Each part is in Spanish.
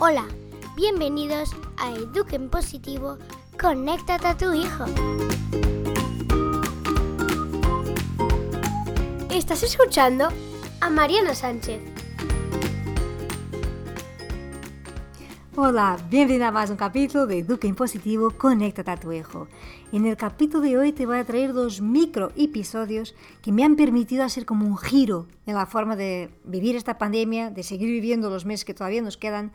Hola, bienvenidos a Eduquen Positivo, conéctate a tu hijo. Estás escuchando a Mariana Sánchez. Hola, bienvenida a más un capítulo de Eduquen Positivo, conéctate a tu hijo. En el capítulo de hoy te voy a traer dos micro episodios que me han permitido hacer como un giro en la forma de vivir esta pandemia, de seguir viviendo los meses que todavía nos quedan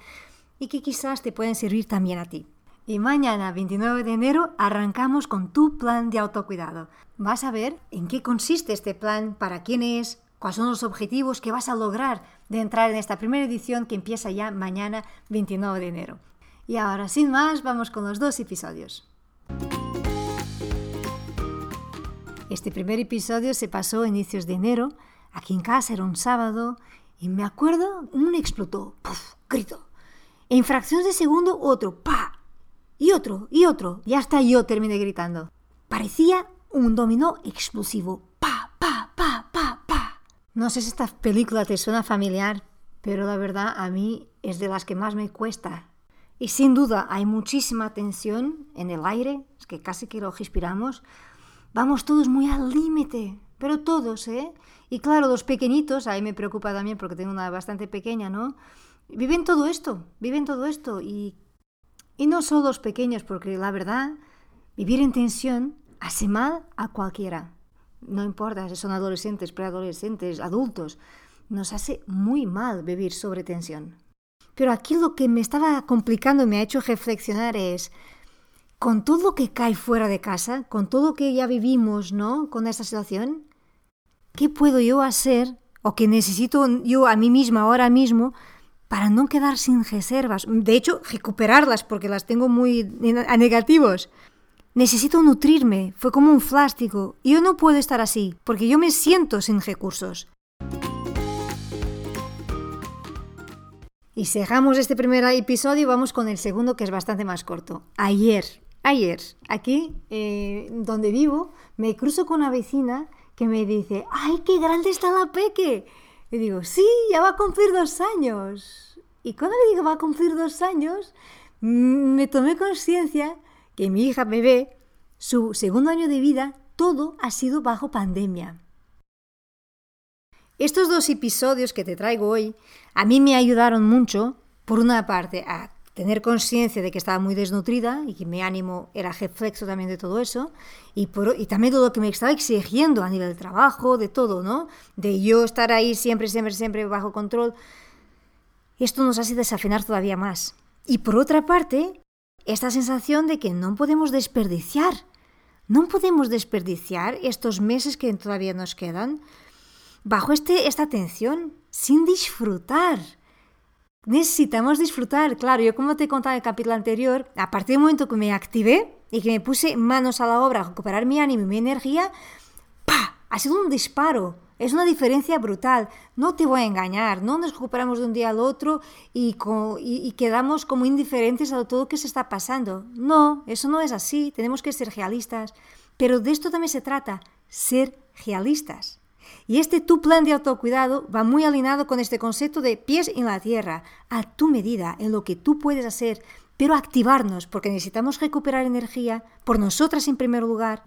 y que quizás te pueden servir también a ti. Y mañana, 29 de enero, arrancamos con tu plan de autocuidado. Vas a ver en qué consiste este plan, para quién es, cuáles son los objetivos que vas a lograr de entrar en esta primera edición que empieza ya mañana, 29 de enero. Y ahora, sin más, vamos con los dos episodios. Este primer episodio se pasó a inicios de enero, aquí en casa era un sábado, y me acuerdo, un explotó, ¡puf! grito. En fracciones de segundo, otro, ¡pa! Y otro, y otro. Y hasta yo terminé gritando. Parecía un dominó explosivo. ¡Pa, pa, pa, pa, pa! No sé si esta película te suena familiar, pero la verdad a mí es de las que más me cuesta. Y sin duda hay muchísima tensión en el aire, es que casi que lo respiramos. Vamos todos muy al límite, pero todos, ¿eh? Y claro, los pequeñitos, ahí me preocupa también porque tengo una bastante pequeña, ¿no? Viven todo esto, viven todo esto y, y no solo los pequeños, porque la verdad, vivir en tensión hace mal a cualquiera. No importa si son adolescentes, preadolescentes, adultos, nos hace muy mal vivir sobre tensión. Pero aquí lo que me estaba complicando y me ha hecho reflexionar es, con todo lo que cae fuera de casa, con todo lo que ya vivimos, ¿no? Con esta situación, ¿qué puedo yo hacer o que necesito yo a mí misma ahora mismo para no quedar sin reservas, de hecho, recuperarlas porque las tengo muy a negativos. Necesito nutrirme, fue como un plástico, y yo no puedo estar así, porque yo me siento sin recursos. Y cerramos este primer episodio y vamos con el segundo que es bastante más corto. Ayer, ayer, aquí eh, donde vivo, me cruzo con una vecina que me dice, ¡ay, qué grande está la peque! Y digo, sí, ya va a cumplir dos años. Y cuando le digo va a cumplir dos años, me tomé conciencia que mi hija bebé, su segundo año de vida, todo ha sido bajo pandemia. Estos dos episodios que te traigo hoy a mí me ayudaron mucho, por una parte, a tener conciencia de que estaba muy desnutrida y que mi ánimo era reflexo también de todo eso, y, por, y también todo lo que me estaba exigiendo a nivel de trabajo, de todo, ¿no? De yo estar ahí siempre, siempre, siempre bajo control. Esto nos hace desafinar todavía más. Y por otra parte, esta sensación de que no podemos desperdiciar, no podemos desperdiciar estos meses que todavía nos quedan bajo este, esta tensión, sin disfrutar necesitamos disfrutar. Claro, yo como te he contado en el capítulo anterior, a partir del momento que me activé y que me puse manos a la obra a recuperar mi ánimo y mi energía, ¡pa! Ha sido un disparo. Es una diferencia brutal. No te voy a engañar. No nos recuperamos de un día al otro y, quedamos como indiferentes a todo lo que se está pasando. No, eso no es así. Tenemos que ser realistas. Pero de esto también se trata, ser realistas. Y este tu plan de autocuidado va muy alineado con este concepto de pies en la tierra, a tu medida, en lo que tú puedes hacer, pero activarnos, porque necesitamos recuperar energía por nosotras en primer lugar,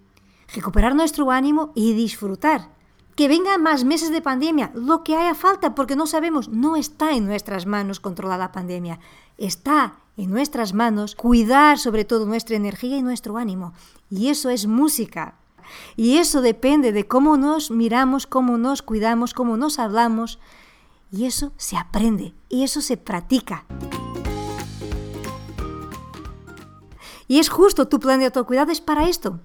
recuperar nuestro ánimo y disfrutar. Que vengan más meses de pandemia, lo que haya falta, porque no sabemos, no está en nuestras manos controlar la pandemia, está en nuestras manos cuidar sobre todo nuestra energía y nuestro ánimo. Y eso es música, y eso depende de cómo nos miramos, cómo nos cuidamos, cómo nos hablamos. Y eso se aprende y eso se practica. Y es justo tu plan de autocuidado es para esto,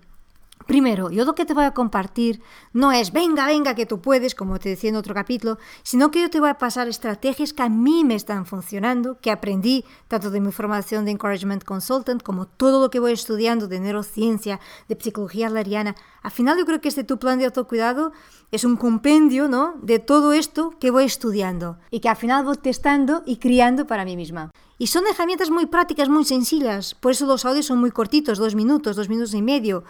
Primero, yo lo que te voy a compartir no es venga, venga, que tú puedes, como te decía en otro capítulo, sino que yo te voy a pasar estrategias que a mí me están funcionando, que aprendí tanto de mi formación de Encouragement Consultant como todo lo que voy estudiando de neurociencia, de psicología lariana. Al final yo creo que este tu plan de autocuidado es un compendio ¿no? de todo esto que voy estudiando y que al final voy testando y criando para mí misma. Y son herramientas muy prácticas, muy sencillas, por eso los audios son muy cortitos, dos minutos, dos minutos y medio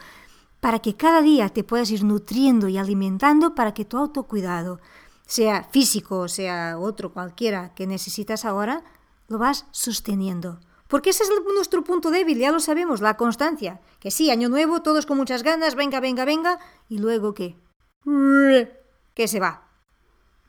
para que cada día te puedas ir nutriendo y alimentando para que tu autocuidado, sea físico o sea otro cualquiera que necesitas ahora, lo vas sosteniendo. Porque ese es nuestro punto débil, ya lo sabemos, la constancia. Que sí, año nuevo, todos con muchas ganas, venga, venga, venga, y luego ¿qué? Que se va.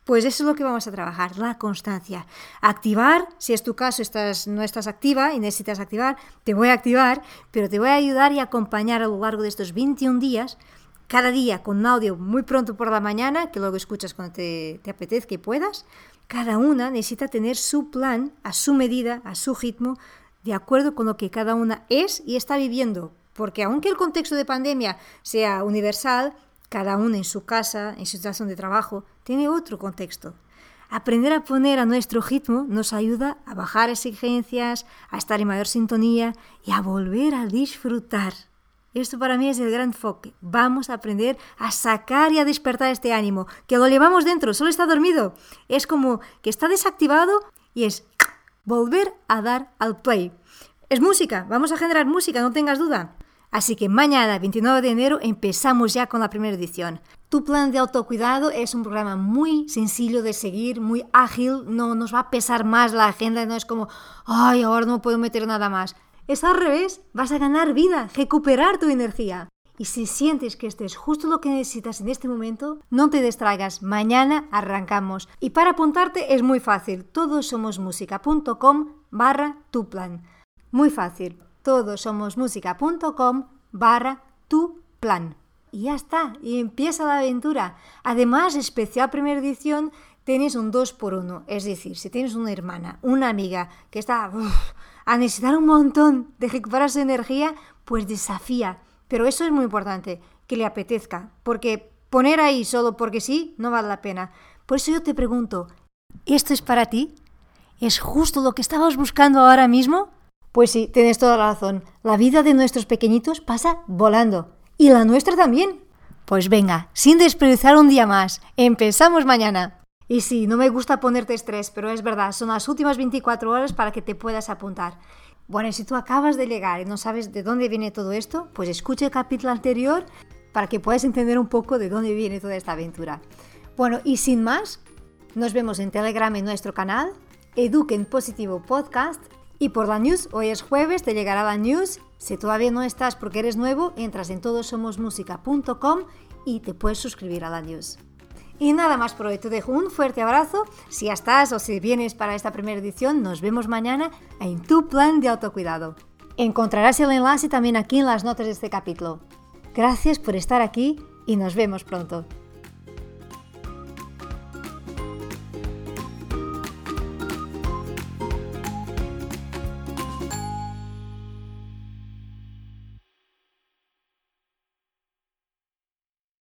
Pues eso es lo que vamos a trabajar, la constancia. Activar, si es tu caso, estás, no estás activa y necesitas activar, te voy a activar, pero te voy a ayudar y acompañar a lo largo de estos 21 días, cada día con un audio muy pronto por la mañana, que luego escuchas cuando te, te apetezca y puedas. Cada una necesita tener su plan a su medida, a su ritmo, de acuerdo con lo que cada una es y está viviendo. Porque aunque el contexto de pandemia sea universal, cada una en su casa, en su situación de trabajo, tiene otro contexto. Aprender a poner a nuestro ritmo nos ayuda a bajar exigencias, a estar en mayor sintonía y a volver a disfrutar. Esto para mí es el gran enfoque. Vamos a aprender a sacar y a despertar este ánimo, que lo llevamos dentro, solo está dormido. Es como que está desactivado y es volver a dar al play. Es música, vamos a generar música, no tengas duda. Así que mañana, 29 de enero, empezamos ya con la primera edición. Tu plan de autocuidado es un programa muy sencillo de seguir, muy ágil, no nos va a pesar más la agenda, no es como, ay, ahora no puedo meter nada más. Es al revés, vas a ganar vida, recuperar tu energía. Y si sientes que esto es justo lo que necesitas en este momento, no te distraigas, mañana arrancamos. Y para apuntarte es muy fácil, todosomosmusica.com barra tu plan. Muy fácil, todosomosmusica.com barra tu plan. Y ya está, y empieza la aventura. Además, especial primera edición, tienes un 2 por 1 Es decir, si tienes una hermana, una amiga que está a necesitar un montón de recuperar su energía, pues desafía pero eso es muy importante, que le apetezca, porque poner ahí solo porque sí no vale la pena. Por eso yo te pregunto, ¿esto es para ti? ¿Es justo lo que estabas buscando ahora mismo? Pues sí, tienes toda la razón. La vida de nuestros pequeñitos pasa volando. Y la nuestra también. Pues venga, sin desperdiciar un día más, empezamos mañana. Y sí, no me gusta ponerte estrés, pero es verdad, son las últimas 24 horas para que te puedas apuntar. Bueno, y si tú acabas de llegar y no sabes de dónde viene todo esto, pues escucha el capítulo anterior para que puedas entender un poco de dónde viene toda esta aventura. Bueno, y sin más, nos vemos en Telegram en nuestro canal, Eduquen Positivo Podcast, y por la news, hoy es jueves, te llegará la news. Si todavía no estás porque eres nuevo, entras en todosomosmusica.com y te puedes suscribir a la news. Y nada más por hoy, te dejo un fuerte abrazo. Si ya estás o si vienes para esta primera edición, nos vemos mañana en tu plan de autocuidado. Encontrarás el enlace también aquí en las notas de este capítulo. Gracias por estar aquí y nos vemos pronto.